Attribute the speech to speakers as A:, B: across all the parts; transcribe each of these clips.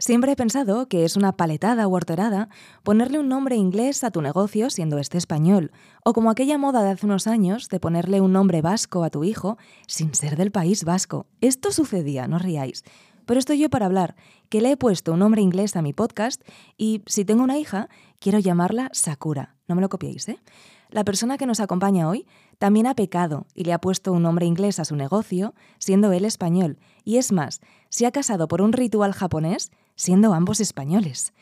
A: Siempre he pensado que es una paletada o horterada ponerle un nombre inglés a tu negocio siendo este español, o como aquella moda de hace unos años de ponerle un nombre vasco a tu hijo sin ser del país vasco. Esto sucedía, no riáis. Pero estoy yo para hablar, que le he puesto un nombre inglés a mi podcast y si tengo una hija, quiero llamarla Sakura. No me lo copiéis, ¿eh? La persona que nos acompaña hoy también ha pecado y le ha puesto un nombre inglés a su negocio, siendo él español. Y es más, se ha casado por un ritual japonés siendo ambos españoles.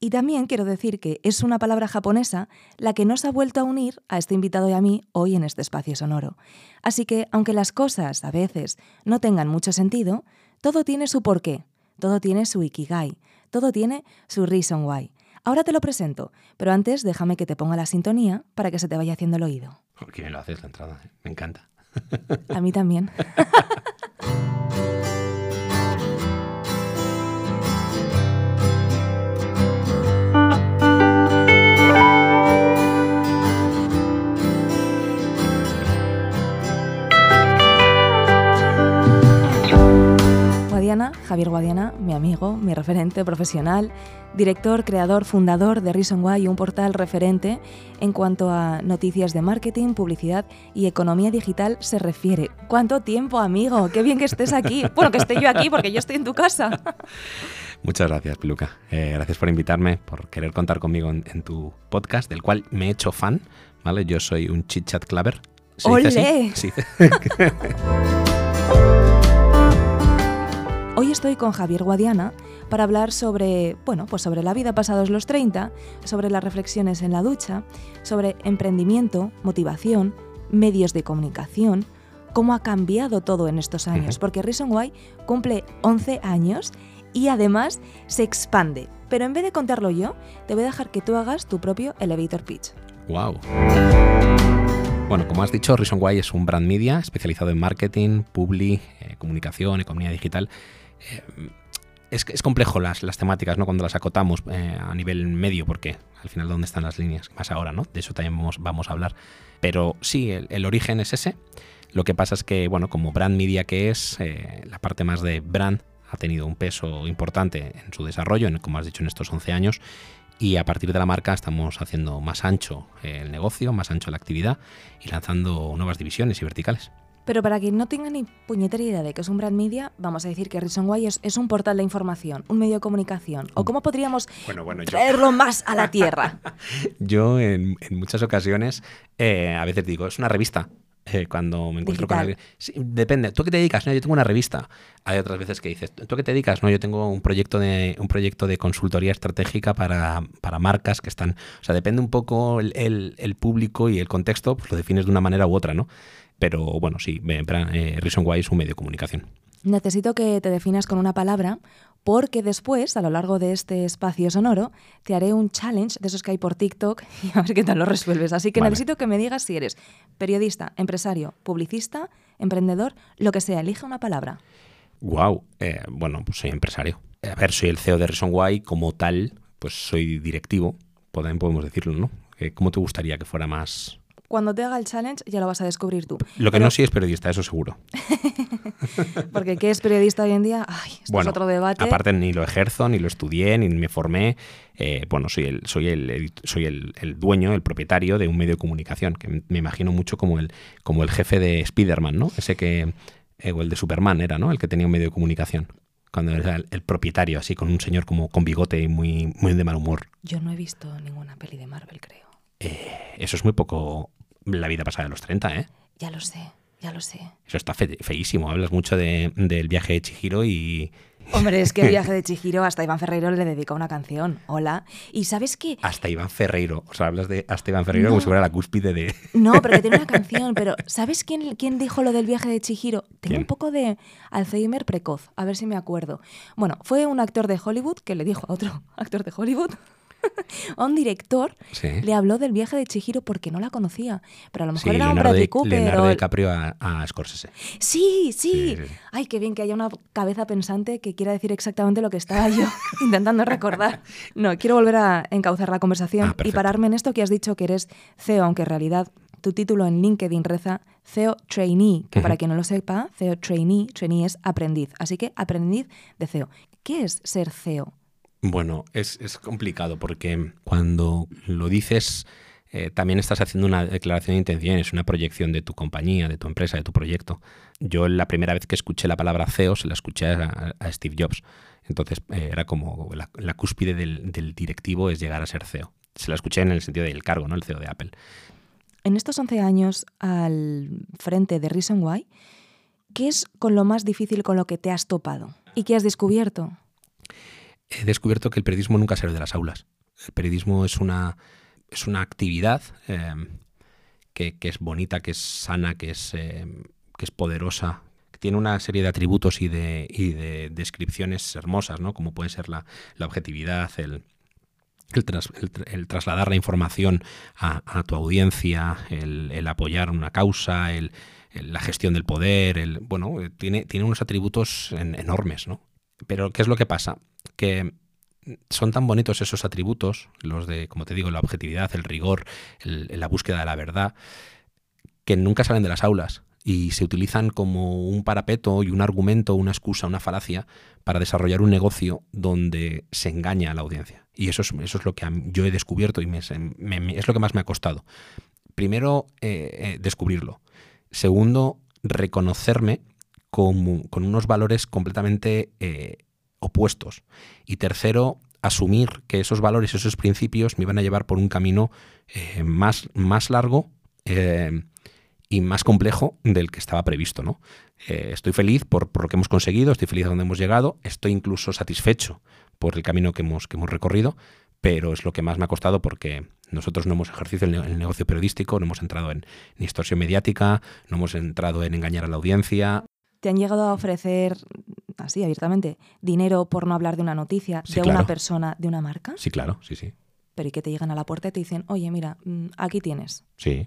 A: Y también quiero decir que es una palabra japonesa la que nos ha vuelto a unir a este invitado y a mí hoy en este espacio sonoro. Así que, aunque las cosas a veces no tengan mucho sentido, todo tiene su porqué, todo tiene su ikigai, todo tiene su reason why. Ahora te lo presento, pero antes déjame que te ponga la sintonía para que se te vaya haciendo el oído.
B: Porque me lo haces la entrada, ¿eh? me encanta.
A: A mí también. Guadiana, mi amigo, mi referente profesional, director, creador, fundador de Reason Why, un portal referente en cuanto a noticias de marketing, publicidad y economía digital se refiere. ¿Cuánto tiempo, amigo? Qué bien que estés aquí. Bueno, que esté yo aquí porque yo estoy en tu casa.
B: Muchas gracias, Piluca. Eh, gracias por invitarme, por querer contar conmigo en, tu podcast, del cual me he hecho fan. ¿vale? Yo soy un chit chat claver.
A: ¡Olé! Sí. Hoy estoy con Javier Guadiana para hablar sobre, bueno, pues sobre la vida pasados los 30, sobre las reflexiones en la ducha, sobre emprendimiento, motivación, medios de comunicación, cómo ha cambiado todo en estos años, porque Reason Why cumple 11 años y además se expande. Pero en vez de contarlo yo, te voy a dejar que tú hagas tu propio elevator pitch.
B: Wow. Bueno, como has dicho, Reason Why es un brand media especializado en marketing, publi, eh, comunicación, economía digital es, es, complejo las, las temáticas, ¿no? Cuando las acotamos eh, a nivel medio, porque al final dónde están las líneas, más ahora, ¿no? De eso también vamos, vamos a hablar. Pero sí, el, origen es ese. Lo que pasa es que, bueno, como brand media que es, eh, la parte más de brand ha tenido un peso importante en su desarrollo, en, como has dicho, en estos 11 años. Y a partir de la marca estamos haciendo más ancho el negocio, más ancho la actividad y lanzando nuevas divisiones y verticales.
A: Pero para quien no tenga ni puñetera idea de que es un brand media, vamos a decir que Reason Why es, un portal de información, un medio de comunicación. ¿O cómo podríamos traerlo más a la tierra?
B: yo en, muchas ocasiones eh, a veces digo, es una revista. Eh, cuando me encuentro con alguien. depende. ¿Tú qué te dedicas? No, yo tengo una revista. Hay otras veces que dices, ¿tú qué te dedicas? No, yo tengo un proyecto de, un proyecto de consultoría estratégica para, marcas que están. O sea, depende un poco el, el público y el contexto, pues lo defines de una manera u otra, ¿no? Pero bueno, sí, eh, Reason Why es un medio de comunicación.
A: Necesito que te definas con una palabra porque después, a lo largo de este espacio sonoro, te haré un challenge de esos que hay por TikTok y a ver qué tal lo resuelves. Así que necesito que me digas si eres periodista, empresario, publicista, emprendedor, lo que sea. Elige una palabra.
B: Wow, eh, bueno, pues soy empresario. A ver, soy el CEO de Reason Why, como tal, pues soy directivo, también podemos decirlo, ¿no? ¿Cómo te gustaría que fuera más,
A: cuando te haga el challenge ya lo vas a descubrir tú.
B: Lo que no sí es periodista, eso seguro.
A: Porque ¿qué es periodista hoy en día? Ay, esto es otro debate.
B: Aparte ni lo ejerzo, ni lo estudié, ni me formé. Eh, bueno, soy el, soy el, soy el, dueño, el propietario de un medio de comunicación, que me imagino mucho como el, como el jefe de Spider-Man, ¿no? Ese que, eh, o el de Superman era, ¿no? El que tenía un medio de comunicación cuando era el, propietario, así con un señor como con bigote y muy, muy de mal humor.
A: Yo no he visto ninguna peli de Marvel, creo.
B: Eh, eso es muy poco la vida pasada de los 30, ¿eh?
A: Ya lo sé, ya lo sé.
B: Eso está feísimo. Hablas mucho del viaje de Chihiro y...
A: Hombre, es que el viaje de Chihiro hasta Iván Ferreiro le dedica una canción. Hola. ¿Y sabes qué?
B: Hasta Iván Ferreiro. O sea, hablas de hasta Iván Ferreiro como si fuera la cúspide de...
A: No, pero que tiene una canción. Pero ¿sabes quién, quién dijo lo del viaje de Chihiro? Tengo un poco de Alzheimer precoz. A ver si me acuerdo. Bueno, fue un actor de Hollywood que le dijo a otro actor de Hollywood a un director le habló del viaje de Chihiro porque no la conocía. Pero a lo mejor era un Bradley Cooper.
B: Leonardo DiCaprio a, a Scorsese.
A: Sí, sí, Ay, qué bien que haya una cabeza pensante que quiera decir exactamente lo que estaba yo intentando recordar. No, quiero volver a encauzar la conversación ah, y pararme en esto que has dicho que eres CEO, aunque en realidad tu título en LinkedIn reza CEO Trainee, que para quien no lo sepa, CEO Trainee, Trainee es aprendiz. Así que aprendiz de CEO. ¿Qué es ser CEO
B: Bueno, es, es complicado porque cuando lo dices eh, también estás haciendo una declaración de intenciones, una proyección de tu compañía, de tu empresa, de tu proyecto. Yo la primera vez que escuché la palabra CEO se la escuché a, Steve Jobs. Entonces eh, era como la, cúspide del, directivo es llegar a ser CEO. Se la escuché en el sentido del cargo, ¿no? El CEO de Apple.
A: En estos 11 años al frente de Reason Why, ¿qué es con lo más difícil con lo que te has topado? ¿Y qué has descubierto?
B: He descubierto que el periodismo nunca sale de las aulas. El periodismo es una es una actividad em, que, es bonita, que es sana, que es, em, que es poderosa, que tiene una serie de atributos y de, descripciones hermosas, ¿no? como puede ser la, objetividad, el, el, trasladar la información a, tu audiencia, el, apoyar una causa, la gestión del poder, el, bueno, tiene, tiene unos atributos enormes, ¿no? Pero ¿qué es lo que pasa? Que son tan bonitos esos atributos, los de, como te digo, la objetividad, el rigor, la búsqueda de la verdad, que nunca salen de las aulas y se utilizan como un parapeto y un argumento, una excusa, una falacia para desarrollar un negocio donde se engaña a la audiencia. Y eso es, eso es lo que yo he descubierto y es lo que más me ha costado. Primero, eh, eh, descubrirlo. Segundo, reconocerme con, unos valores completamente eh, opuestos. Y tercero, asumir que esos valores, esos principios me iban a llevar por un camino eh, más, más largo eh, y más complejo del que estaba previsto. ¿no? Estoy feliz por, lo que hemos conseguido, estoy feliz a donde hemos llegado, estoy incluso satisfecho por el camino que hemos, que hemos recorrido, pero es lo que más me ha costado porque nosotros no hemos ejercido el, negocio periodístico, no hemos entrado en, en distorsión mediática, no hemos entrado en engañar a la audiencia.
A: ¿Te han llegado a ofrecer así abiertamente, dinero por no hablar de una noticia, de una persona, de una marca?
B: Sí, claro, sí, sí.
A: Pero y que te llegan a la puerta y te dicen, oye, mira, mm, aquí tienes.
B: Sí,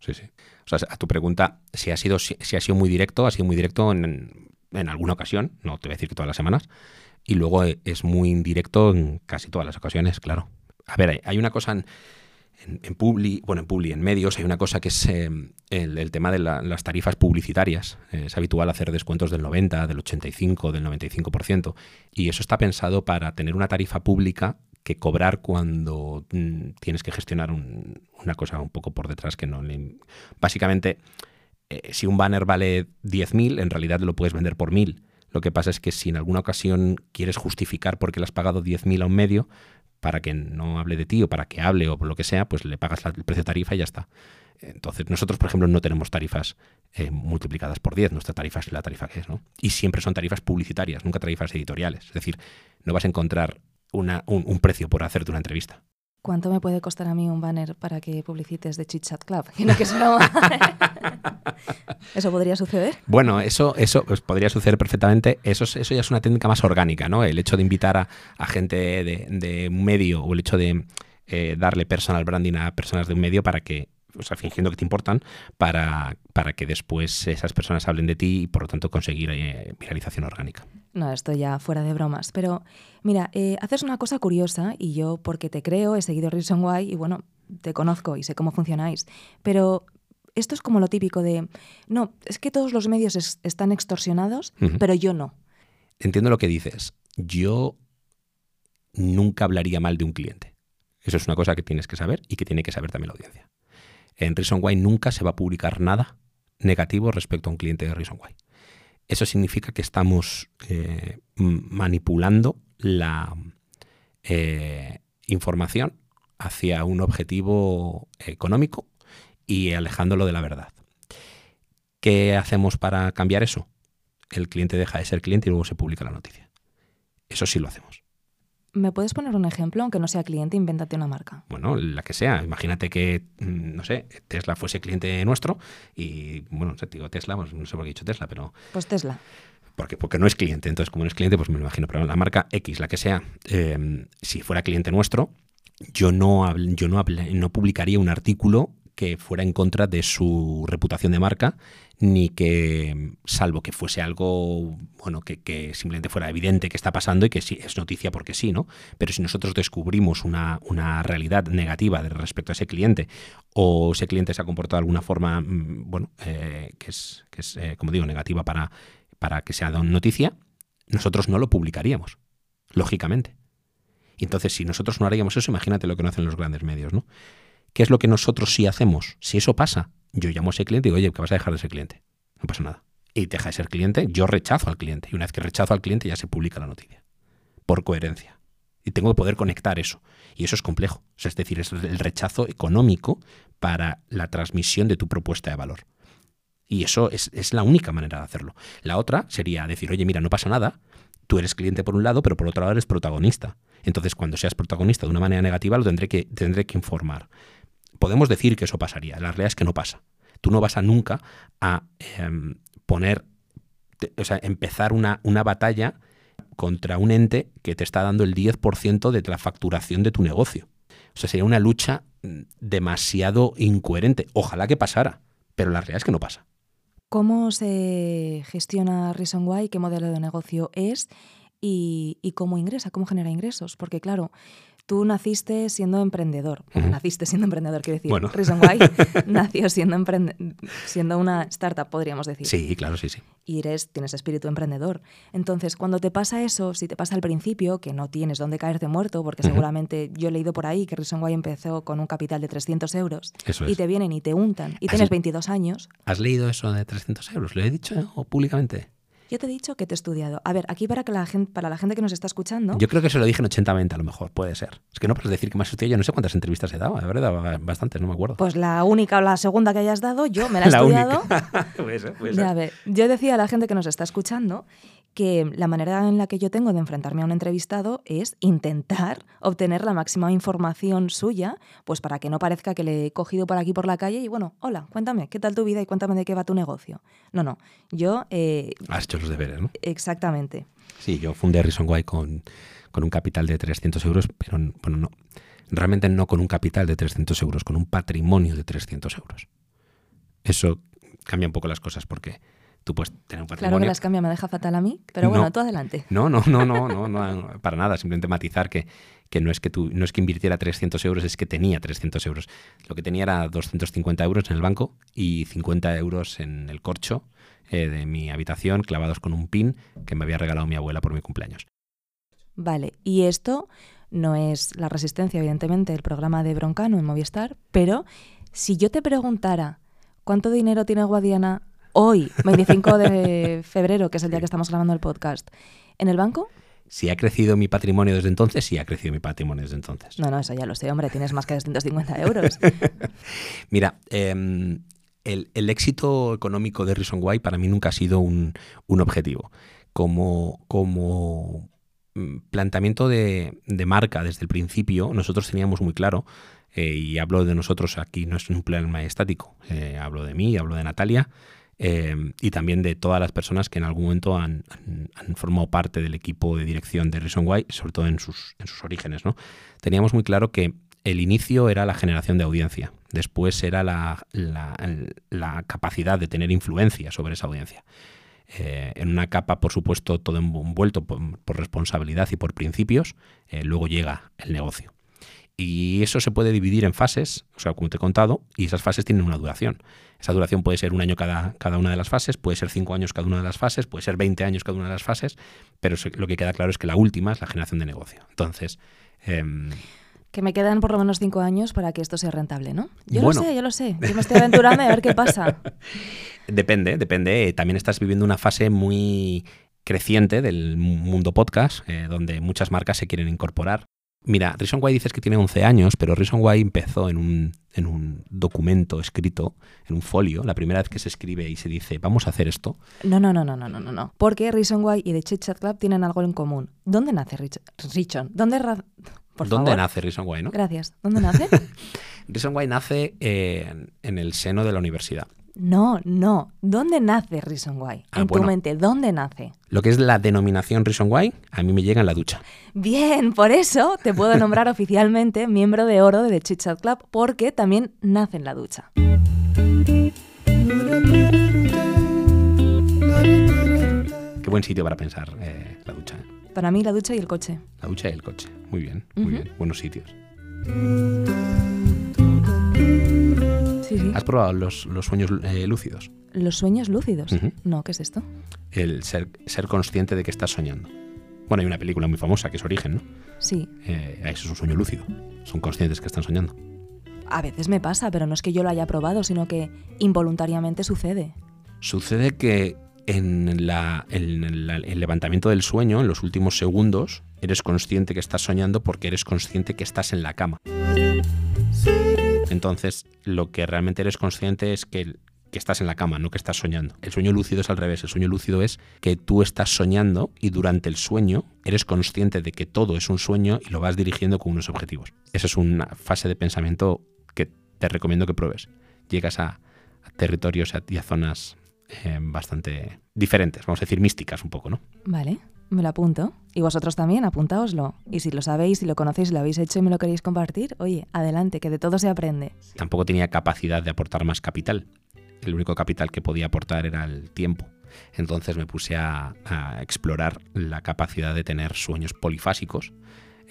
B: sí, sí. O sea, a tu pregunta, si ha sido, si, ha sido muy directo, ha sido muy directo en, en, alguna ocasión, no te voy a decir que todas las semanas, y luego es muy indirecto en casi todas las ocasiones, claro. A ver, hay una cosa... En, en, Publi, bueno, en Publi, en medios, hay una cosa que es eh, el, tema de las tarifas publicitarias. Eh, es habitual hacer descuentos del 90, del 85, del 95%. Y eso está pensado para tener una tarifa pública que cobrar cuando mm, tienes que gestionar una cosa un poco por detrás que no le... Básicamente, eh, si un banner vale 10.000, en realidad lo puedes vender por 1.000. Lo que pasa es que si en alguna ocasión quieres justificar por qué le has pagado 10.000 a un medio, para que no hable de ti o para que hable o por lo que sea, pues le pagas el precio de tarifa y ya está. Entonces, nosotros, por ejemplo, no tenemos tarifas eh, multiplicadas por 10, nuestra tarifa es la tarifa que es, ¿no? Y siempre son tarifas publicitarias, nunca tarifas editoriales. Es decir, no vas a encontrar una, un precio por hacerte una entrevista.
A: ¿Cuánto me puede costar a mí un banner para que publicites de Chit Chat Club? ¿Eso podría suceder?
B: Bueno, eso, eso pues, podría suceder perfectamente. Eso, eso ya es una técnica más orgánica, ¿no? El hecho de invitar a, gente de, un medio o el hecho de eh, darle personal branding a personas de un medio para que o sea, fingiendo que te importan, para, para que después esas personas hablen de ti y por lo tanto conseguir eh, viralización orgánica.
A: No, esto ya fuera de bromas. Pero mira, eh, haces una cosa curiosa y yo, porque te creo, he seguido Reason Why y bueno, te conozco y sé cómo funcionáis. Pero esto es como lo típico de, no, es que todos los medios están extorsionados, pero yo no.
B: Entiendo lo que dices. Yo nunca hablaría mal de un cliente. Eso es una cosa que tienes que saber y que tiene que saber también la audiencia en Reason Why nunca se va a publicar nada negativo respecto a un cliente de Reason Why. Eso significa que estamos eh, manipulando la eh, información hacia un objetivo económico y alejándolo de la verdad. ¿Qué hacemos para cambiar eso? El cliente deja de ser cliente y luego se publica la noticia. Eso sí lo hacemos.
A: ¿Me puedes poner un ejemplo, aunque no sea cliente, invéntate una marca?
B: Bueno, la que sea. Imagínate que, mm, no sé, Tesla fuese cliente nuestro y, bueno, te digo Tesla, pues no sé por qué he dicho Tesla, pero...
A: Pues Tesla.
B: Porque, porque no es cliente, entonces como no es cliente, pues me lo imagino, pero la marca X, la que sea, em, si fuera cliente nuestro, yo no, yo no, no publicaría un artículo que fuera en contra de su reputación de marca, ni que, salvo que fuese algo, bueno, que, simplemente fuera evidente que está pasando y que sí, es noticia porque sí, ¿no? Pero si nosotros descubrimos una, realidad negativa respecto a ese cliente, o ese cliente se ha comportado de alguna forma, mm, bueno, eh, que es, que es eh, como digo, negativa para, para que sea noticia, nosotros no lo publicaríamos, lógicamente. Y entonces, si nosotros no haríamos eso, imagínate lo que no hacen los grandes medios, ¿no? ¿Qué es lo que nosotros sí hacemos? Si eso pasa, yo llamo a ese cliente y digo, oye, que vas a dejar de ser cliente. No pasa nada. Y deja de ser cliente, yo rechazo al cliente. Y una vez que rechazo al cliente ya se publica la noticia. Por coherencia. Y tengo que poder conectar eso. Y eso es complejo. es decir, es el rechazo económico para la transmisión de tu propuesta de valor. Y eso es, es, la única manera de hacerlo. La otra sería decir, oye, mira, no pasa nada, tú eres cliente por un lado, pero por otro lado eres protagonista. Entonces, cuando seas protagonista de una manera negativa, lo tendré que, tendré que informar. Podemos decir que eso pasaría, la realidad es que no pasa. Tú no vas a nunca a em, poner, o sea, empezar una, una batalla contra un ente que te está dando el 10% de la facturación de tu negocio. O sea, sería una lucha mm, demasiado incoherente. Ojalá que pasara, pero la realidad es que no pasa.
A: ¿Cómo se gestiona Reason Why? ¿Qué modelo de negocio es? Y, y, cómo ingresa, cómo genera ingresos. Porque claro, Tú naciste siendo emprendedor. Naciste siendo emprendedor, quiero decir.
B: Bueno.
A: Reason Why nació siendo, siendo una startup, podríamos decir.
B: Sí, claro, sí, sí.
A: Y eres, tienes espíritu emprendedor. Entonces, cuando te pasa eso, si te pasa al principio, que no tienes dónde caerte muerto, porque seguramente yo he leído por ahí que Reason Why empezó con un capital de 300 euros.
B: Eso
A: Y te vienen y te untan. Y tienes 22 años.
B: ¿Has leído eso de 300 euros? ¿Lo he dicho públicamente?
A: Yo te he dicho que te he estudiado. A ver, aquí para, que la gente, para la gente que nos está escuchando.
B: Yo creo que se lo dije en 80-20 a lo mejor, puede ser. Es que no puedes decir que me has estudiado. Yo no sé cuántas entrevistas he dado, de verdad, bastantes, no me acuerdo.
A: Pues la única o la segunda que hayas dado, yo me la he estudiado.
B: puede ser, puede ser.
A: Ya, a ver, yo decía a la gente que nos está escuchando que la manera en la que yo tengo de enfrentarme a un entrevistado es intentar obtener la máxima información suya, pues para que no parezca que le he cogido por aquí por la calle y bueno, hola, cuéntame, ¿qué tal tu vida y cuéntame de qué va tu negocio? No, no, yo... Eh,
B: Has hecho los deberes, ¿no?
A: Exactamente.
B: Sí, yo fundé Reason Why con, con un capital de 300 euros, pero bueno, no, realmente no con un capital de 300 euros, con un patrimonio de 300 euros. Eso cambia un poco las cosas porque tú puedes tener un patrimonio.
A: Claro que las cambia, me deja fatal a mí, pero bueno, tú adelante.
B: No, no, no, no, no, no, para nada. Simplemente matizar que, que no es que tú, no es que invirtiera 300 euros, es que tenía 300 euros. Lo que tenía era 250 euros en el banco y 50 euros en el corcho eh, de mi habitación, clavados con un pin que me había regalado mi abuela por mi cumpleaños.
A: Vale, y esto no es la resistencia, evidentemente, el programa de Broncano en Movistar, pero si yo te preguntara cuánto dinero tiene Guadiana hoy, 25 de febrero, que es el día que estamos grabando el podcast, ¿en el banco?
B: Si ha crecido mi patrimonio desde entonces, sí ha crecido mi patrimonio desde entonces.
A: No, no, eso ya lo sé, hombre, tienes más que 250 euros.
B: Mira, em, el, éxito económico de Reason Why para mí nunca ha sido un, objetivo. Como, como mm, planteamiento de, marca desde el principio, nosotros teníamos muy claro, eh, y hablo de nosotros aquí, no es un plan estático, eh, hablo de mí, hablo de Natalia, eh, y también de todas las personas que en algún momento han, formado parte del equipo de dirección de Reason Why, sobre todo en sus, en sus orígenes. ¿no? Teníamos muy claro que el inicio era la generación de audiencia, después era la, capacidad de tener influencia sobre esa audiencia. Eh, en una capa, por supuesto, todo envuelto por, responsabilidad y por principios, eh, luego llega el negocio. Y eso se puede dividir en fases, o sea, como te he contado, y esas fases tienen una duración. Esa duración puede ser un año cada, cada una de las fases, puede ser cinco años cada una de las fases, puede ser 20 años cada una de las fases, pero lo que queda claro es que la última es la generación de negocio. Entonces, em,
A: que me quedan por lo menos cinco años para que esto sea rentable, ¿no? Yo lo sé, yo lo sé. Yo me estoy aventurando a ver qué pasa.
B: Depende, depende. También estás viviendo una fase muy creciente del mundo podcast, eh, donde muchas marcas se quieren incorporar. Mira, Reason Why dices que tiene 11 años, pero Reason Why empezó en un, en un documento escrito, en un folio, la primera vez que se escribe y se dice, vamos a hacer esto.
A: No, no, no, no, no, no, no. Porque Reason Why y The Chit Chat Club tienen algo en común. ¿Dónde nace Richon? ¿Dónde,
B: ¿Dónde nace Reason Why, no?
A: Gracias. ¿Dónde nace?
B: Reason Why nace en el seno de la universidad.
A: No, no. ¿Dónde nace Reason Why? Ah, en tu mente, ¿dónde nace?
B: Lo que es la denominación Reason Why, a mí me llega en la ducha.
A: Bien, por eso te puedo nombrar oficialmente miembro de oro de The Chit Chat Club, porque también nace en la ducha.
B: Qué buen sitio para pensar eh, la ducha. ¿eh?
A: Para mí la ducha y el coche.
B: La ducha y el coche. Muy bien, muy bien. Buenos sitios. ¿Has probado los, sueños eh, lúcidos?
A: ¿Los sueños lúcidos? No, ¿qué es esto?
B: El ser, ser consciente de que estás soñando. Bueno, hay una película muy famosa que es Origen, ¿no?
A: Sí.
B: Eh, eso es un sueño lúcido. Son conscientes que están soñando.
A: A veces me pasa, pero no es que yo lo haya probado, sino que involuntariamente sucede.
B: Sucede que en, la, en el levantamiento del sueño, en los últimos segundos, eres consciente que estás soñando porque eres consciente que estás en la cama. Entonces, lo que realmente eres consciente es que, que, estás en la cama, no que estás soñando. El sueño lúcido es al revés. El sueño lúcido es que tú estás soñando y durante el sueño eres consciente de que todo es un sueño y lo vas dirigiendo con unos objetivos. Esa es una fase de pensamiento que te recomiendo que pruebes. Llegas a, territorios y a zonas eh, bastante diferentes, vamos a decir místicas un poco, ¿no?
A: Vale, me lo apunto. Y vosotros también, apuntaoslo. Y si lo sabéis, si lo conocéis, lo habéis hecho y me lo queréis compartir, oye, adelante, que de todo se aprende.
B: Tampoco tenía capacidad de aportar más capital. El único capital que podía aportar era el tiempo. Entonces me puse a, explorar la capacidad de tener sueños polifásicos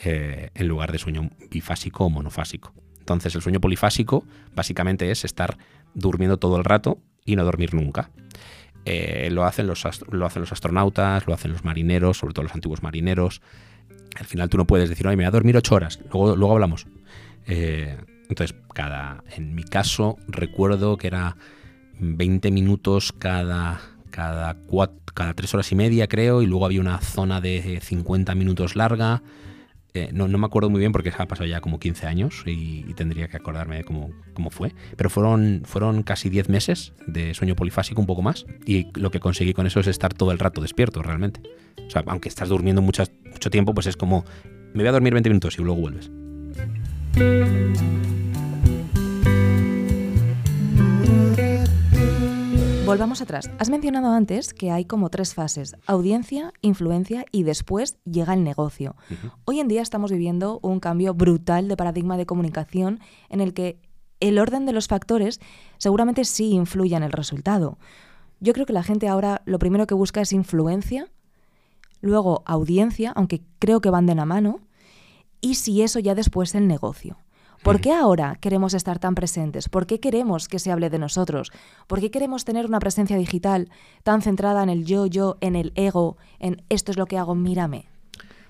B: eh, en lugar de sueño bifásico o monofásico. Entonces el sueño polifásico básicamente es estar durmiendo todo el rato y no dormir nunca. Eh, lo, hacen los, lo hacen los astronautas, lo hacen los marineros, sobre todo los antiguos marineros. Al final tú no puedes decir, ay, me voy a dormir ocho horas, luego, luego hablamos. Eh, entonces, cada, en mi caso, recuerdo que era 20 minutos cada, cada, cada tres horas y media, creo, y luego había una zona de 50 minutos larga. Eh, no, me acuerdo muy bien porque ha pasado ya como 15 años y, tendría que acordarme de cómo, cómo, fue. Pero fueron, fueron casi 10 meses de sueño polifásico, un poco más. Y lo que conseguí con eso es estar todo el rato despierto, realmente. O sea, aunque estás durmiendo mucho tiempo, pues es como, me voy a dormir 20 minutos y luego vuelves.
A: Volvamos atrás. Has mencionado antes que hay como tres fases, audiencia, influencia y después llega el negocio. Hoy en día estamos viviendo un cambio brutal de paradigma de comunicación en el que el orden de los factores seguramente sí influye en el resultado. Yo creo que la gente ahora lo primero que busca es influencia, luego audiencia, aunque creo que van de la mano, y si eso ya después el negocio. ¿Por qué ahora queremos estar tan presentes? ¿Por qué queremos que se hable de nosotros? ¿Por qué queremos tener una presencia digital tan centrada en el yo, yo, en el ego, en esto es lo que hago, mírame?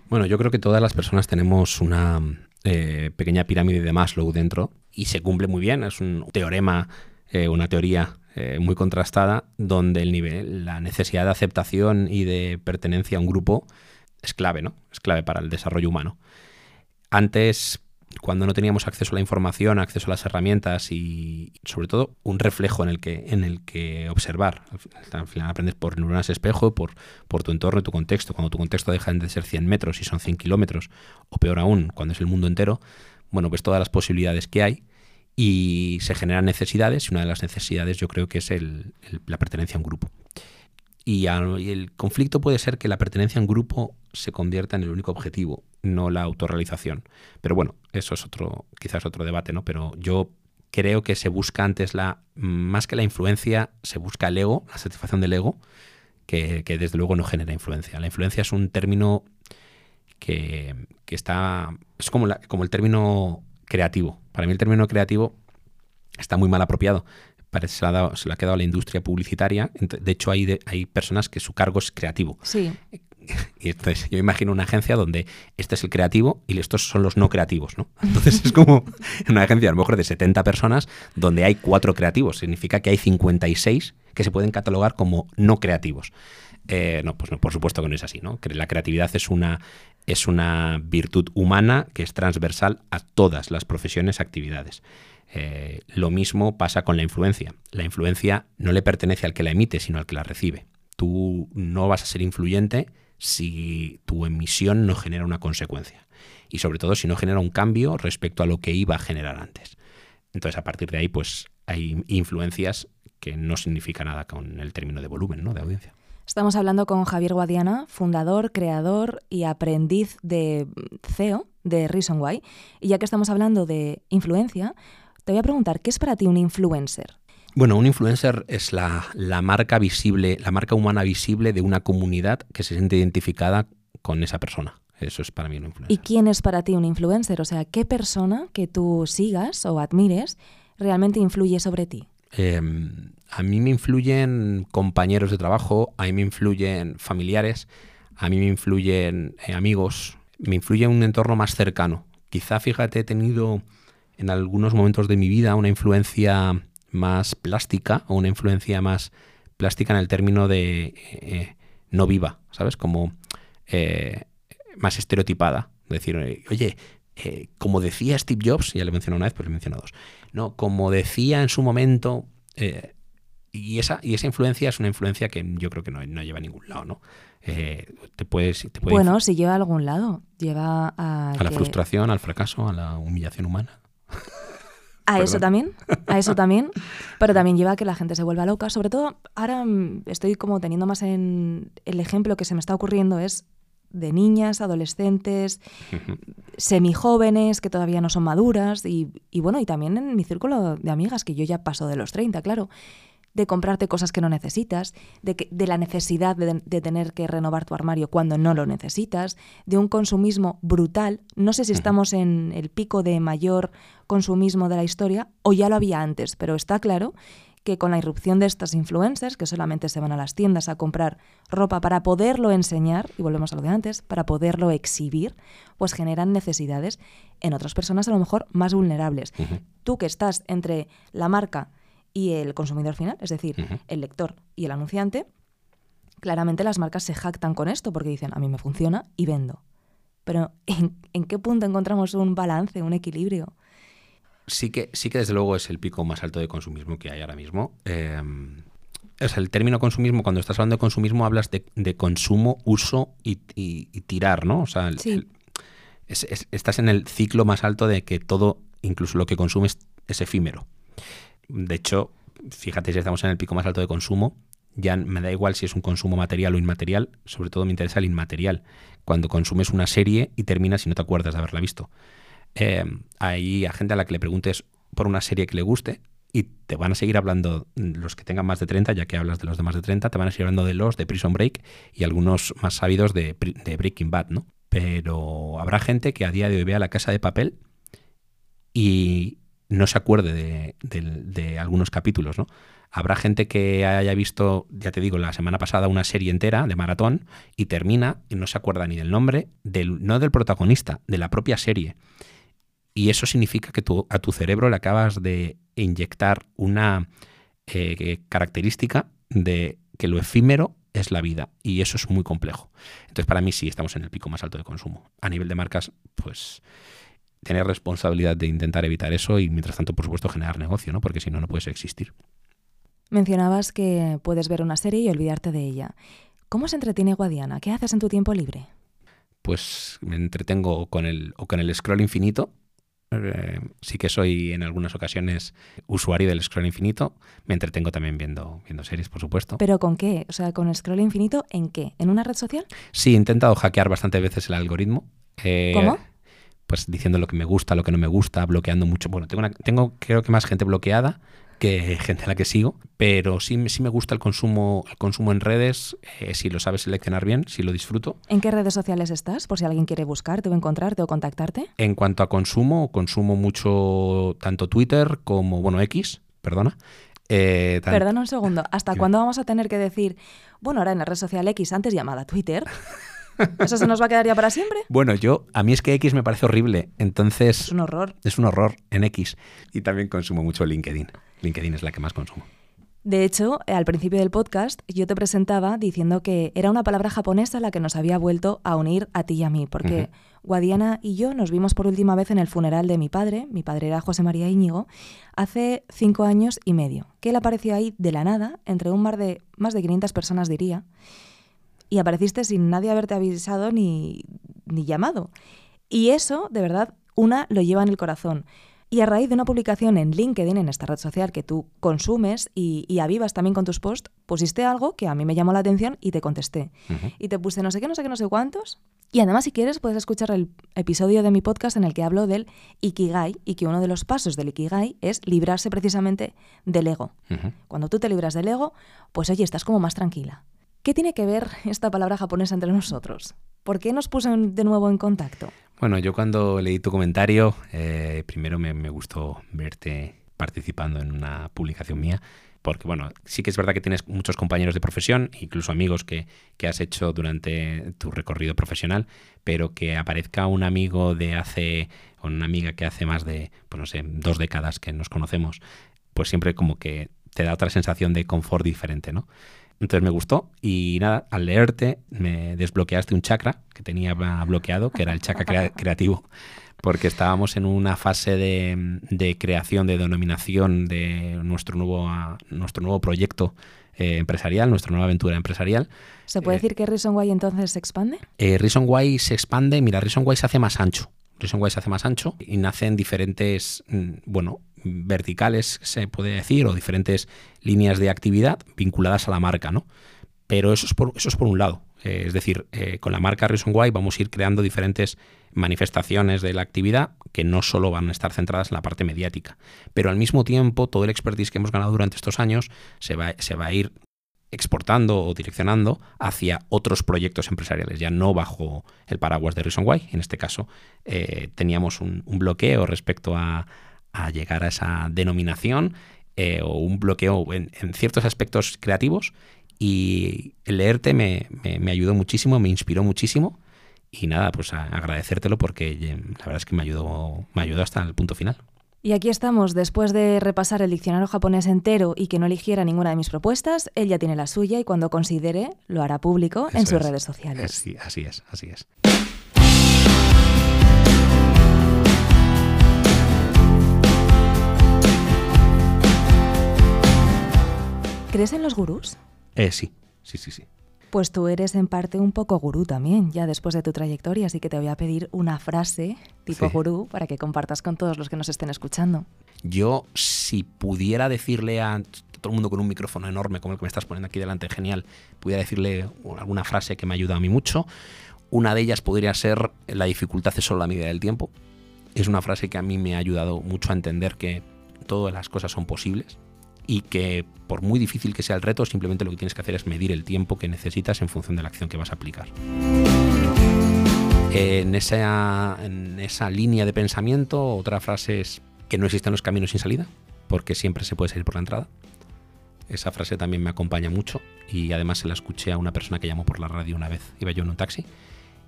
B: Bueno, yo creo que todas las personas tenemos una eh, pequeña pirámide de Maslow dentro y se cumple muy bien. Es un teorema, eh, una teoría eh, muy contrastada donde el nivel, la necesidad de aceptación y de pertenencia a un grupo es clave, ¿no? Es clave para el desarrollo humano. Antes cuando no teníamos acceso a la información, acceso a las herramientas y sobre todo un reflejo en el que, en el que observar. Al final aprendes por neuronas espejo, por, por tu entorno y tu contexto. Cuando tu contexto deja de ser 100 metros y son 100 kilómetros, o peor aún, cuando es el mundo entero, bueno, pues todas las posibilidades que hay y se generan necesidades y una de las necesidades yo creo que es la pertenencia a un grupo. Y, el conflicto puede ser que la pertenencia a un grupo se convierta en el único objetivo, no la autorrealización. Pero bueno, eso es otro, quizás otro debate, ¿no? Pero yo creo que se busca antes la, más que la influencia, se busca el ego, la satisfacción del ego, que, desde luego no genera influencia. La influencia es un término que, está, es como, como el término creativo. Para mí el término creativo está muy mal apropiado parece se la, ha quedado a la industria publicitaria. De hecho, hay, hay personas que su cargo es creativo.
A: Sí.
B: Y entonces yo imagino una agencia donde este es el creativo y estos son los no creativos, ¿no? Entonces es como una agencia a lo mejor de 70 personas donde hay cuatro creativos. Significa que hay 56 que se pueden catalogar como no creativos. Eh, no, pues no, por supuesto que no es así, ¿no? La creatividad es una, es una virtud humana que es transversal a todas las profesiones, actividades. Eh, lo mismo pasa con la influencia. La influencia no le pertenece al que la emite, sino al que la recibe. Tú no vas a ser influyente si tu emisión no genera una consecuencia. Y sobre todo si no genera un cambio respecto a lo que iba a generar antes. Entonces, a partir de ahí, pues hay influencias que no significa nada con el término de volumen, ¿no? De audiencia.
A: Estamos hablando con Javier Guadiana, fundador, creador y aprendiz de CEO de Reason Why. Y ya que estamos hablando de influencia, te voy a preguntar, ¿qué es para ti un influencer?
B: Bueno, un influencer es la, marca visible, la marca humana visible de una comunidad que se siente identificada con esa persona. Eso es para mí un influencer.
A: ¿Y quién es para ti un influencer? O sea, ¿qué persona que tú sigas o admires realmente influye sobre ti?
B: Em, a mí me influyen compañeros de trabajo, a mí me influyen familiares, a mí me influyen eh, amigos, me influye un entorno más cercano. Quizá, fíjate, he tenido en algunos momentos de mi vida una influencia más plástica o una influencia más plástica en el término de eh, no viva, ¿sabes? Como eh, más estereotipada. Decir, oye, como decía Steve Jobs, ya le mencioné una vez, pero le menciono dos. No, como decía en su momento, y, esa, y esa influencia es una influencia que yo creo que no, no lleva a ningún lado, ¿no? Eh, te puedes,
A: bueno, si lleva a algún lado, lleva
B: a... A la frustración, al fracaso, a la humillación humana.
A: A eso también, a eso también, pero también lleva a que la gente se vuelva loca. Sobre todo, ahora mm, estoy como teniendo más en el ejemplo que se me está ocurriendo es de niñas, adolescentes, semijóvenes que todavía no son maduras y, y, bueno, y también en mi círculo de amigas, que yo ya paso de los 30, claro de comprarte cosas que no necesitas, de, que, de la necesidad de, tener que renovar tu armario cuando no lo necesitas, de un consumismo brutal. No sé si estamos en el pico de mayor consumismo de la historia o ya lo había antes, pero está claro que con la irrupción de estas influencers, que solamente se van a las tiendas a comprar ropa para poderlo enseñar, y volvemos a lo de antes, para poderlo exhibir, pues generan necesidades en otras personas a lo mejor más vulnerables. Tú que estás entre la marca y el consumidor final, es decir, el lector y el anunciante, claramente las marcas se jactan con esto porque dicen, a mí me funciona y vendo. Pero ¿en, qué punto encontramos un balance, un equilibrio?
B: Sí que, sí que desde luego es el pico más alto de consumismo que hay ahora mismo. Eh, el término consumismo, cuando estás hablando de consumismo, hablas de, consumo, uso y, tirar, ¿no? O sea, estás en el ciclo más alto de que todo, incluso lo que consumes, es efímero. De hecho, fíjate si estamos en el pico más alto de consumo, ya me da igual si es un consumo material o inmaterial, sobre todo me interesa el inmaterial, cuando consumes una serie y terminas y no te acuerdas de haberla visto. Eh, hay gente a la que le preguntes por una serie que le guste y te van a seguir hablando los que tengan más de 30, ya que hablas de los de más de 30, te van a seguir hablando de los de Prison Break y algunos más sabidos de, de Breaking Bad, ¿no? Pero habrá gente que a día de hoy vea la casa de papel y, no se acuerde de, algunos capítulos, ¿no? Habrá gente que haya visto, ya te digo, la semana pasada una serie entera de maratón y termina y no se acuerda ni del nombre, del, no del protagonista, de la propia serie. Y eso significa que tú, a tu cerebro le acabas de inyectar una eh, característica de que lo efímero es la vida y eso es muy complejo. Entonces para mí sí estamos en el pico más alto de consumo. A nivel de marcas, pues tener responsabilidad de intentar evitar eso y mientras tanto, por supuesto, generar negocio, ¿no? Porque si no, no puedes existir.
A: Mencionabas que puedes ver una serie y olvidarte de ella. ¿Cómo se entretiene Guadiana? ¿Qué haces en tu tiempo libre?
B: Pues me entretengo con el, o con el scroll infinito. Eh, sí que soy en algunas ocasiones usuario del scroll infinito. Me entretengo también viendo, viendo series, por supuesto.
A: ¿Pero con qué? O sea, ¿con el scroll infinito en qué? ¿En una red social?
B: Sí, he intentado hackear bastantes veces el algoritmo.
A: Eh, ¿Cómo?
B: Pues diciendo lo que me gusta, lo que no me gusta, bloqueando mucho. Bueno, tengo, tengo creo que más gente bloqueada que gente a la que sigo, pero sí, sí me gusta el consumo, el consumo en redes, eh, si lo sabes seleccionar bien, si lo disfruto.
A: ¿En qué redes sociales estás? Por si alguien quiere buscarte o encontrarte o contactarte.
B: En cuanto a consumo, consumo mucho tanto Twitter como, bueno, X, perdona.
A: Eh, Perdona un segundo, ¿hasta cuándo vamos a tener que decir, bueno, ahora en la red social X, antes llamada Twitter? ¿Eso se nos va a quedar ya para siempre?
B: Bueno, yo, a mí es que X me parece horrible, entonces...
A: Es un horror.
B: Es un horror en X. Y también consumo mucho LinkedIn. LinkedIn es la que más consumo.
A: De hecho, al principio del podcast yo te presentaba diciendo que era una palabra japonesa la que nos había vuelto a unir a ti y a mí, porque Guadiana y yo nos vimos por última vez en el funeral de mi padre, mi padre era José María Íñigo, hace cinco años y medio, que él apareció ahí de la nada, entre un mar de más de 500 personas diría, y apareciste sin nadie haberte avisado ni, ni llamado. Y eso, de verdad, una lo lleva en el corazón. Y a raíz de una publicación en LinkedIn, en esta red social que tú consumes y, avivas también con tus posts, pusiste algo que a mí me llamó la atención y te contesté. Y te puse no sé qué, no sé qué, no sé cuántos. Y además, si quieres, puedes escuchar el episodio de mi podcast en el que hablo del Ikigai y que uno de los pasos del Ikigai es librarse precisamente del ego. Cuando tú te libras del ego, pues oye, estás como más tranquila. ¿Qué tiene que ver esta palabra japonesa entre nosotros? ¿Por qué nos puso de nuevo en contacto?
B: Bueno, yo cuando leí tu comentario, eh, primero me, gustó verte participando en una publicación mía porque bueno, sí que es verdad que tienes muchos compañeros de profesión, incluso amigos que, que, has hecho durante tu recorrido profesional, pero que aparezca un amigo de hace, o una amiga que hace más de, pues no sé, dos décadas que nos conocemos, pues siempre como que te da otra sensación de confort diferente, ¿no? Entonces me gustó y nada, al leerte me desbloqueaste un chakra que tenía bloqueado, que era el chakra creativo, porque estábamos en una fase de, creación, de denominación de nuestro nuevo, nuestro nuevo proyecto eh, empresarial, nuestra nueva aventura empresarial.
A: ¿Se puede eh, decir que Reason Y entonces se expande?
B: Eh, Reason Y se expande, mira, Reason Y se hace más ancho. Reason Y se hace más ancho y nacen diferentes, mm, bueno, verticales, se puede decir, o diferentes líneas de actividad vinculadas a la marca, ¿no? Pero eso es por, eso es por un lado. Eh, es decir, eh, con la marca Reason Why vamos a ir creando diferentes manifestaciones de la actividad que no solo van a estar centradas en la parte mediática, pero al mismo tiempo todo el expertise que hemos ganado durante estos años se va, se va a ir exportando o direccionando hacia otros proyectos empresariales, ya no bajo el paraguas de Reason Why. En este caso, eh, teníamos un, bloqueo respecto a, llegar a esa denominación o un bloqueo en, ciertos aspectos creativos y el leerte me, ayudó muchísimo, me inspiró muchísimo. Y nada, pues agradecértelo porque la verdad es que me ayudó, me ayudó hasta el punto final.
A: Y aquí estamos, después de repasar el diccionario japonés entero y que no eligiera ninguna de mis propuestas, él ya tiene la suya y cuando considere lo hará público en sus redes sociales.
B: Sí, así es, así es.
A: ¿Crees en los gurús?
B: Eh, sí, sí, sí, sí.
A: Pues tú eres en parte un poco gurú también, ya después de tu trayectoria, así que te voy a pedir una frase tipo gurú para que compartas con todos los que nos estén escuchando.
B: Yo, si pudiera decirle a todo el mundo con un micrófono enorme como el que me estás poniendo aquí delante, genial, pudiera decirle alguna frase que me ayuda a mí mucho, una de ellas podría ser la dificultad es solo la medida del tiempo. Es una frase que a mí me ha ayudado mucho a entender que todas las cosas son posibles y que por muy difícil que sea el reto, simplemente lo que tienes que hacer es medir el tiempo que necesitas en función de la acción que vas a aplicar. En esa, en esa línea de pensamiento, otra frase es que no existen los caminos sin salida, porque siempre se puede salir por la entrada. Esa frase también me acompaña mucho y además se la escuché a una persona que llamó por la radio una vez. Iba yo en un taxi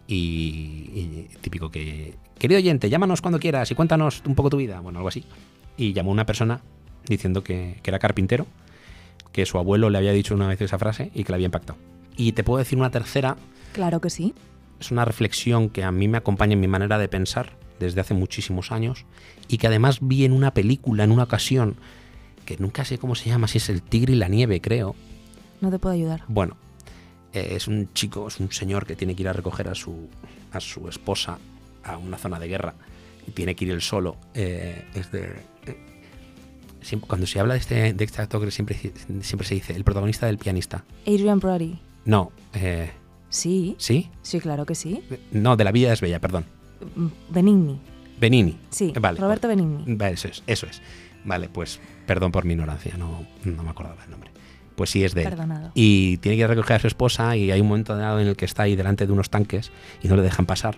B: y, típico que, querido oyente, llámanos cuando quieras y cuéntanos un poco tu vida, bueno, algo así. Y llamó una persona diciendo que, era carpintero, que su abuelo le había dicho una vez esa frase y que le había impactado. Y te puedo decir una tercera.
A: Claro que sí.
B: Es una reflexión que a mí me acompaña en mi manera de pensar desde hace muchísimos años y que además vi en una película en una ocasión que nunca sé cómo se llama, si es El Tigre y la Nieve, creo.
A: No te puedo ayudar.
B: Bueno, eh, es un chico, es un señor que tiene que ir a recoger a su, a su esposa a una zona de guerra y tiene que ir él solo. Eh, es de, cuando se habla de este, de este actor, siempre, siempre se dice el protagonista del pianista.
A: Adrian Brody.
B: No. Eh,
A: sí.
B: ¿Sí?
A: Sí, claro que sí.
B: No, de la vida es bella, perdón.
A: Mm, Benigni.
B: Benigni.
A: Sí, vale, Roberto Benigni.
B: eso es, eso es. Vale, pues perdón por mi ignorancia, no, no me acordaba el nombre. Pues sí es de
A: Perdonado.
B: Y tiene que recoger a su esposa y hay un momento dado en el que está ahí delante de unos tanques y no le dejan pasar.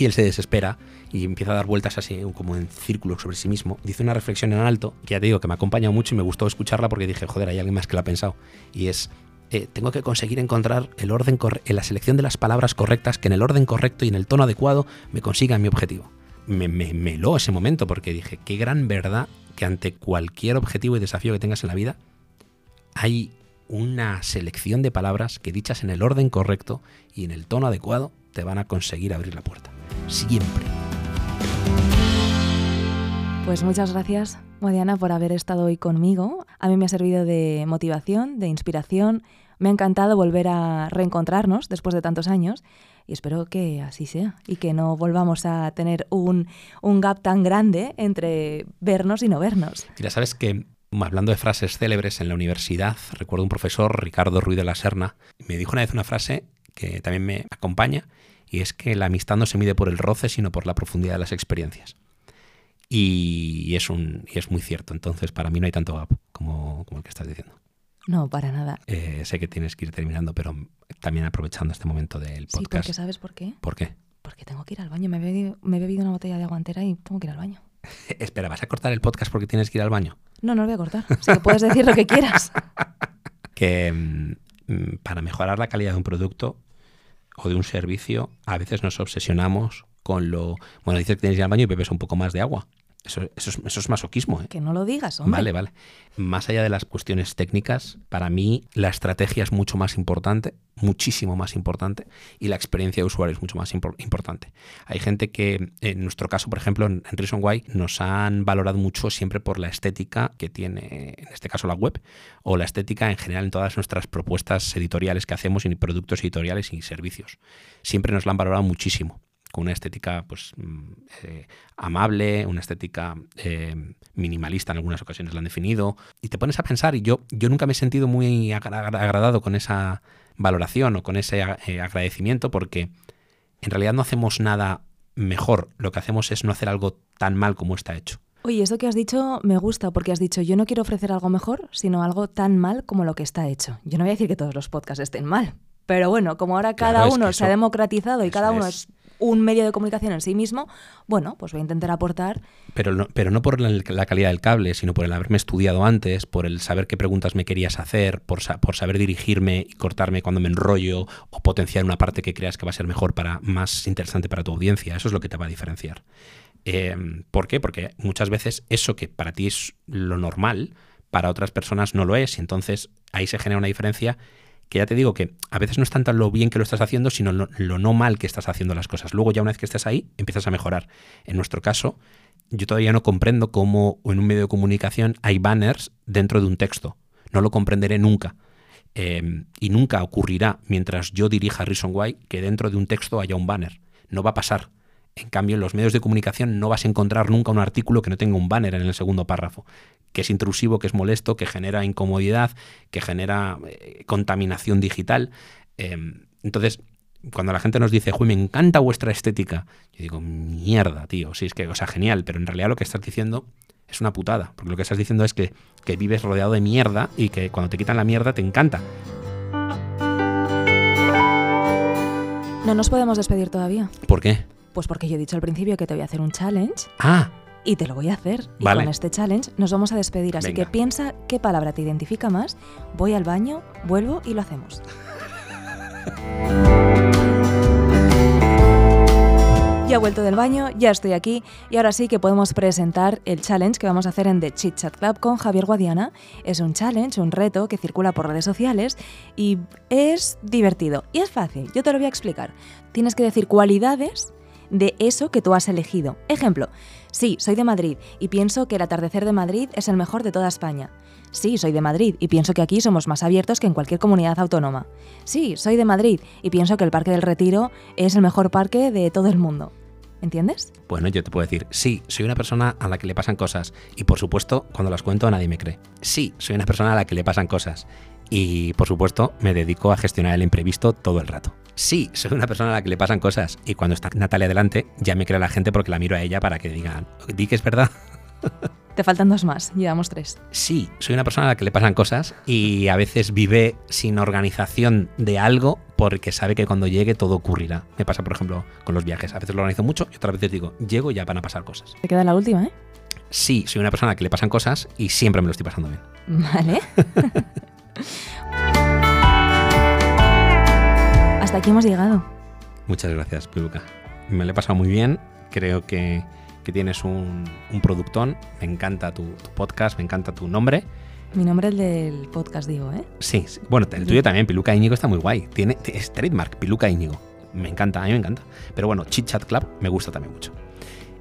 B: Y él se desespera y empieza a dar vueltas así como en círculo sobre sí mismo. Dice una reflexión en alto, que ya te digo que me acompaña mucho y me gustó escucharla porque dije, joder, hay alguien más que la ha pensado. Y es, eh, tengo que conseguir encontrar el orden en la selección de las palabras correctas que en el orden correcto y en el tono adecuado me consigan mi objetivo. Me, me, me heló ese momento porque dije, qué gran verdad que ante cualquier objetivo y desafío que tengas en la vida, hay una selección de palabras que dichas en el orden correcto y en el tono adecuado te van a conseguir abrir la puerta. Siempre.
A: Pues muchas gracias, Modiana, por haber estado hoy conmigo. A mí me ha servido de motivación, de inspiración. Me ha encantado volver a reencontrarnos después de tantos años y espero que así sea y que no volvamos a tener un, un gap tan grande entre vernos y no vernos.
B: Mira, sabes que hablando de frases célebres en la universidad, recuerdo un profesor, Ricardo Ruiz de la Serna, me dijo una vez una frase que también me acompaña y es que la amistad no se mide por el roce, sino por la profundidad de las experiencias. Y, es, un, y es muy cierto. Entonces, para mí no hay tanto gap como, como el que estás diciendo.
A: No, para nada.
B: Eh, sé que tienes que ir terminando, pero también aprovechando este momento del podcast. Sí,
A: porque ¿sabes por qué?
B: ¿Por qué?
A: Porque tengo que ir al baño. Me he bebido, me he bebido una botella de aguantera y tengo que ir al baño.
B: Espera, ¿vas a cortar el podcast porque tienes que ir al baño?
A: No, no lo voy a cortar. Así que puedes decir lo que quieras.
B: que mm, para mejorar la calidad de un producto o de un servicio, a veces nos obsesionamos con lo... Bueno, dices que tienes que ir al baño y bebes un poco más de agua. Eso, es, masoquismo. ¿eh?
A: Que no lo digas, hombre.
B: Vale, vale. Más allá de las cuestiones técnicas, para mí la estrategia es mucho más importante, muchísimo más importante, y la experiencia de usuario es mucho más importante. Hay gente que, en nuestro caso, por ejemplo, en, Reason Why, nos han valorado mucho siempre por la estética que tiene, en este caso, la web, o la estética en general en todas nuestras propuestas editoriales que hacemos, y productos editoriales y servicios. Siempre nos la han valorado muchísimo con una estética pues, mm, eh, amable, una estética eh, minimalista en algunas ocasiones la han definido. Y te pones a pensar, y yo, yo nunca me he sentido muy agradado con esa valoración o con ese eh, agradecimiento porque en realidad no hacemos nada mejor, lo que hacemos es no hacer algo tan mal como está hecho.
A: Oye, eso que has dicho me gusta porque has dicho yo no quiero ofrecer algo mejor, sino algo tan mal como lo que está hecho. Yo no voy a decir que todos los podcasts estén mal, pero bueno, como ahora cada uno se ha democratizado y cada uno es un medio de comunicación en sí mismo, bueno, pues voy a intentar aportar.
B: Pero no, pero no por la, calidad del cable, sino por el haberme estudiado antes, por el saber qué preguntas me querías hacer, por, saber dirigirme y cortarme cuando me enrollo o potenciar una parte que creas que va a ser mejor para, más interesante para tu audiencia. Eso es lo que te va a diferenciar. Eh, ¿Por qué? Porque muchas veces eso que para ti es lo normal, para otras personas no lo es, y entonces ahí se genera una diferencia que ya te digo que a veces no es tanto lo bien que lo estás haciendo, sino lo, no mal que estás haciendo las cosas. Luego ya una vez que estés ahí, empiezas a mejorar. En nuestro caso, yo todavía no comprendo cómo en un medio de comunicación hay banners dentro de un texto. No lo comprenderé nunca. Em, y nunca ocurrirá mientras yo dirija Reason Why que dentro de un texto haya un banner. No va a pasar. En cambio, en los medios de comunicación no vas a encontrar nunca un artículo que no tenga un banner en el segundo párrafo, que es intrusivo, que es molesto, que genera incomodidad, que genera eh, contaminación digital. Em, entonces, cuando la gente nos dice, me encanta vuestra estética, yo digo, mierda, tío, sí, es que, o sea, genial, pero en realidad lo que estás diciendo es una putada, porque lo que estás diciendo es que, que vives rodeado de mierda y que cuando te quitan la mierda te encanta.
A: No nos podemos despedir todavía.
B: ¿Por qué?
A: Pues porque yo he dicho al principio que te voy a hacer un challenge.
B: Ah.
A: Y te lo voy a hacer. Y con este challenge nos vamos a despedir. Así que piensa qué palabra te identifica más. Voy al baño, vuelvo y lo hacemos. Ya he vuelto del baño, ya estoy aquí y ahora sí que podemos presentar el challenge que vamos a hacer en The Chit Chat Club con Javier Guadiana. Es un challenge, un reto que circula por redes sociales y es divertido y es fácil. Yo te lo voy a explicar. Tienes que decir cualidades de eso que tú has elegido. Ejemplo, sí, soy de Madrid y pienso que el atardecer de Madrid es el mejor de toda España. Sí, soy de Madrid y pienso que aquí somos más abiertos que en cualquier comunidad autónoma. Sí, soy de Madrid y pienso que el Parque del Retiro es el mejor parque de todo el mundo. ¿Entiendes?
B: Bueno, yo te puedo decir, sí, soy una persona a la que le pasan cosas y por supuesto, cuando las cuento nadie me cree. Sí, soy una persona a la que le pasan cosas y por supuesto me dedico a gestionar el imprevisto todo el rato. Sí, soy una persona a la que le pasan cosas y cuando está Natalia delante ya me cree la gente porque la miro a ella para que digan, di que es verdad.
A: Te faltan dos más, llevamos tres.
B: Sí, soy una persona a la que le pasan cosas y a veces vive sin organización de algo porque sabe que cuando llegue todo ocurrirá. Me pasa, por ejemplo, con los viajes. A veces lo organizo mucho y otras veces digo, llego y ya van a pasar cosas.
A: Te queda la última, ¿eh?
B: Sí, soy una persona a la que le pasan cosas y siempre me lo estoy pasando bien.
A: Vale. Hasta aquí hemos llegado.
B: Muchas gracias, Piluca. Me lo he pasado muy bien. Creo que, tienes un, productón. Me encanta tu, podcast, me encanta tu nombre.
A: Mi nombre es el del podcast, digo, ¿eh?
B: Sí, bueno, el tuyo también, Piluca Íñigo, está muy guay. Tiene, es trademark, Piluca Íñigo. Me encanta, a mí me encanta. Pero bueno, Chit Chat Club me gusta también mucho.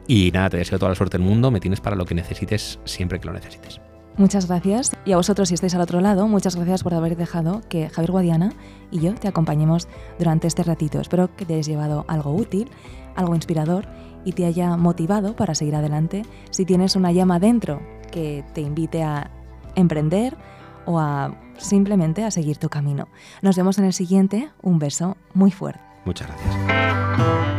B: Y nada, te deseo toda la suerte del mundo. Me tienes para lo que necesites siempre que lo necesites.
A: Muchas gracias. Y a vosotros, si estáis al otro lado, muchas gracias por haber dejado que Javier Guadiana y yo te acompañemos durante este ratito. Espero que te hayas llevado algo útil, algo inspirador y te haya motivado para seguir adelante si tienes una llama dentro que te invite a emprender o a simplemente a seguir tu camino. Nos vemos en el siguiente. Un beso muy fuerte.
B: Muchas gracias.